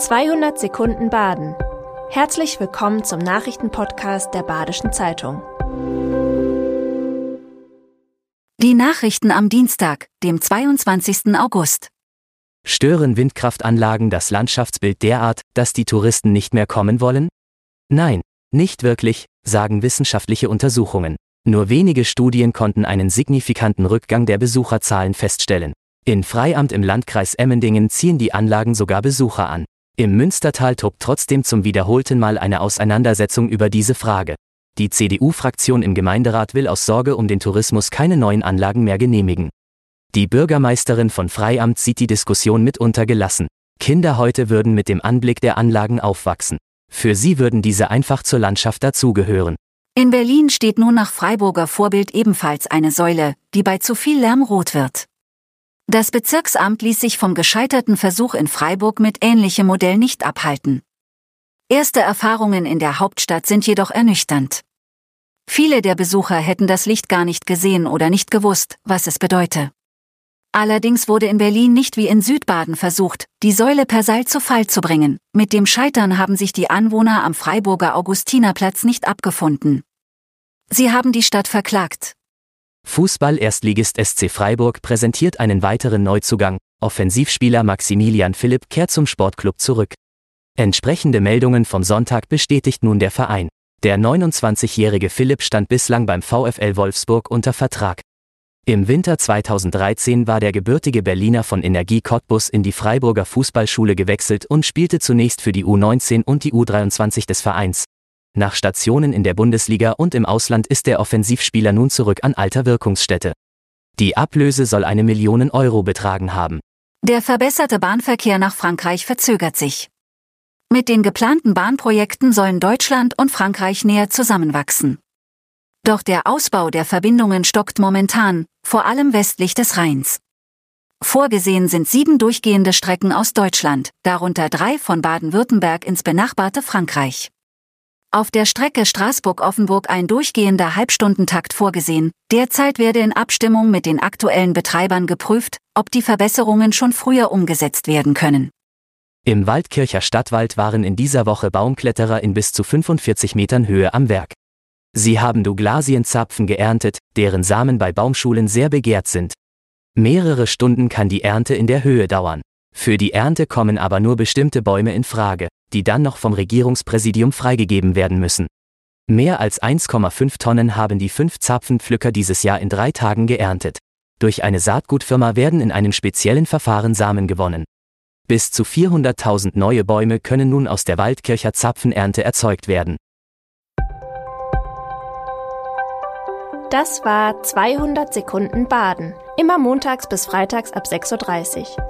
200 Sekunden Baden. Herzlich willkommen zum Nachrichtenpodcast der Badischen Zeitung. Die Nachrichten am Dienstag, dem 22. August. Stören Windkraftanlagen das Landschaftsbild derart, dass die Touristen nicht mehr kommen wollen? Nein, nicht wirklich, sagen wissenschaftliche Untersuchungen. Nur wenige Studien konnten einen signifikanten Rückgang der Besucherzahlen feststellen. In Freiamt im Landkreis Emmendingen ziehen die Anlagen sogar Besucher an. Im Münstertal tobt trotzdem zum wiederholten Mal eine Auseinandersetzung über diese Frage. Die CDU-Fraktion im Gemeinderat will aus Sorge um den Tourismus keine neuen Anlagen mehr genehmigen. Die Bürgermeisterin von Freiamt sieht die Diskussion mitunter gelassen. Kinder heute würden mit dem Anblick der Anlagen aufwachsen. Für sie würden diese einfach zur Landschaft dazugehören. In Berlin steht nun nach Freiburger Vorbild ebenfalls eine Säule, die bei zu viel Lärm rot wird. Das Bezirksamt ließ sich vom gescheiterten Versuch in Freiburg mit ähnlichem Modell nicht abhalten. Erste Erfahrungen in der Hauptstadt sind jedoch ernüchternd. Viele der Besucher hätten das Licht gar nicht gesehen oder nicht gewusst, was es bedeute. Allerdings wurde in Berlin nicht wie in Südbaden versucht, die Säule per Seil zu Fall zu bringen. Mit dem Scheitern haben sich die Anwohner am Freiburger Augustinerplatz nicht abgefunden. Sie haben die Stadt verklagt. Fußball-Erstligist SC Freiburg präsentiert einen weiteren Neuzugang. Offensivspieler Maximilian Philipp kehrt zum Sportclub zurück. Entsprechende Meldungen vom Sonntag bestätigt nun der Verein. Der 29-jährige Philipp stand bislang beim VfL Wolfsburg unter Vertrag. Im Winter 2013 war der gebürtige Berliner von Energie Cottbus in die Freiburger Fußballschule gewechselt und spielte zunächst für die U19 und die U23 des Vereins. Nach Stationen in der Bundesliga und im Ausland ist der Offensivspieler nun zurück an alter Wirkungsstätte. Die Ablöse soll eine Million Euro betragen haben. Der verbesserte Bahnverkehr nach Frankreich verzögert sich. Mit den geplanten Bahnprojekten sollen Deutschland und Frankreich näher zusammenwachsen. Doch der Ausbau der Verbindungen stockt momentan, vor allem westlich des Rheins. Vorgesehen sind sieben durchgehende Strecken aus Deutschland, darunter drei von Baden-Württemberg ins benachbarte Frankreich. Auf der Strecke Straßburg-Offenburg ein durchgehender Halbstundentakt vorgesehen. Derzeit werde in Abstimmung mit den aktuellen Betreibern geprüft, ob die Verbesserungen schon früher umgesetzt werden können. Im Waldkircher Stadtwald waren in dieser Woche Baumkletterer in bis zu 45 Metern Höhe am Werk. Sie haben Douglasienzapfen geerntet, deren Samen bei Baumschulen sehr begehrt sind. Mehrere Stunden kann die Ernte in der Höhe dauern. Für die Ernte kommen aber nur bestimmte Bäume in Frage, die dann noch vom Regierungspräsidium freigegeben werden müssen. Mehr als 1,5 Tonnen haben die fünf Zapfenpflücker dieses Jahr in drei Tagen geerntet. Durch eine Saatgutfirma werden in einem speziellen Verfahren Samen gewonnen. Bis zu 400.000 neue Bäume können nun aus der Waldkircher Zapfenernte erzeugt werden. Das war 200 Sekunden Baden. Immer montags bis freitags ab 6.30 Uhr.